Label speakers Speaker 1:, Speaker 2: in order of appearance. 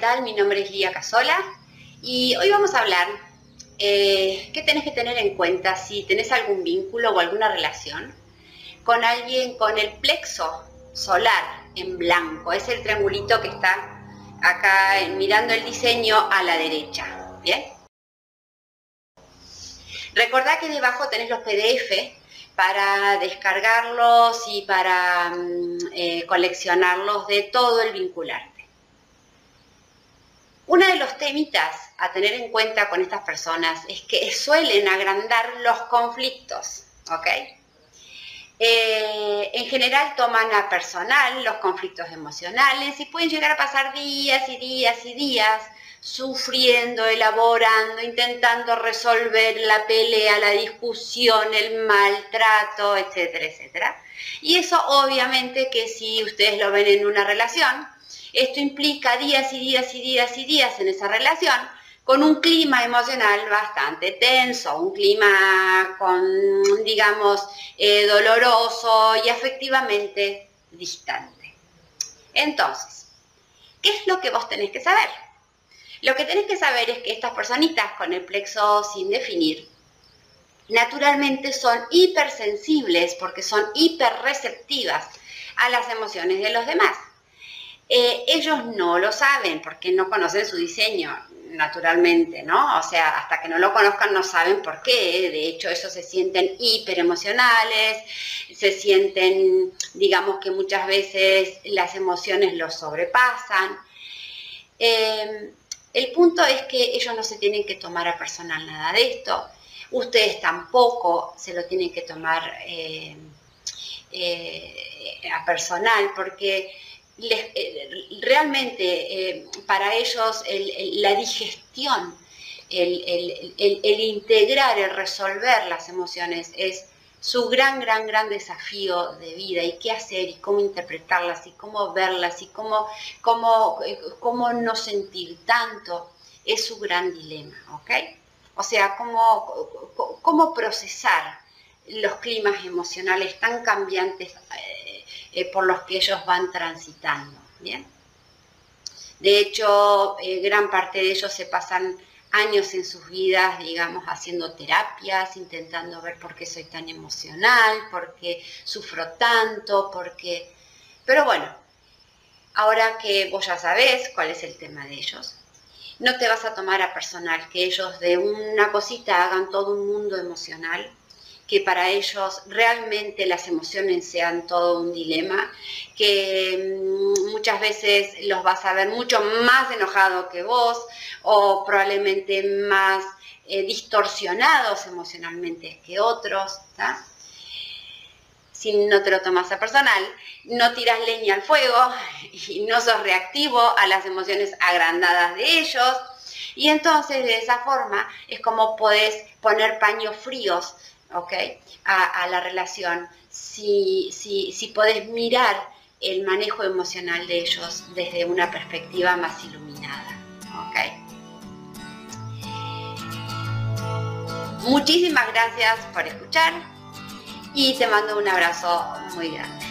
Speaker 1: tal? Mi nombre es Lía Casola y hoy vamos a hablar eh, qué tenés que tener en cuenta si tenés algún vínculo o alguna relación con alguien con el plexo solar en blanco. Es el triangulito que está acá mirando el diseño a la derecha. ¿Bien? Recordá que debajo tenés los PDF para descargarlos y para mm, eh, coleccionarlos de todo el vincularte. Uno de los temitas a tener en cuenta con estas personas es que suelen agrandar los conflictos, ¿ok? Eh, en general toman a personal los conflictos emocionales y pueden llegar a pasar días y días y días sufriendo, elaborando, intentando resolver la pelea, la discusión, el maltrato, etcétera, etcétera. Y eso obviamente que si ustedes lo ven en una relación, esto implica días y días y días y días en esa relación con un clima emocional bastante tenso, un clima con, digamos, eh, doloroso y afectivamente distante. Entonces, ¿qué es lo que vos tenés que saber? Lo que tenés que saber es que estas personitas con el plexo sin definir, naturalmente son hipersensibles porque son hiperreceptivas a las emociones de los demás. Eh, ellos no lo saben porque no conocen su diseño, naturalmente, ¿no? O sea, hasta que no lo conozcan no saben por qué. De hecho, ellos se sienten hiperemocionales, se sienten, digamos que muchas veces las emociones los sobrepasan. Eh, el punto es que ellos no se tienen que tomar a personal nada de esto. Ustedes tampoco se lo tienen que tomar eh, eh, a personal porque eh, realmente para ellos la digestión, el integrar, el resolver las emociones es su gran, gran, gran desafío de vida y qué hacer y cómo interpretarlas y cómo verlas y cómo, cómo, eh, cómo no sentir tanto, es su gran dilema, ¿ok? O sea, cómo, cómo procesar los climas emocionales tan cambiantes eh, eh, por los que ellos van transitando, ¿bien? De hecho, gran parte de ellos se pasan años en sus vidas, digamos, haciendo terapias, intentando ver por qué soy tan emocional, por qué sufro tanto, por qué... Pero bueno, ahora que vos ya sabés cuál es el tema de ellos, no te vas a tomar a personal que ellos de una cosita hagan todo un mundo emocional que para ellos realmente las emociones sean todo un dilema, que mm, muchas veces los vas a ver mucho más enojados que vos o probablemente más eh, distorsionados emocionalmente que otros. Si no te lo tomas a personal, no tiras leña al fuego y no sos reactivo a las emociones agrandadas de ellos. Y entonces de esa forma es como podés poner paños fríos ¿ok? A, la relación, si, si, si podés mirar el manejo emocional de ellos desde una perspectiva más iluminada, ¿ok? Muchísimas gracias por escuchar y te mando un abrazo muy grande.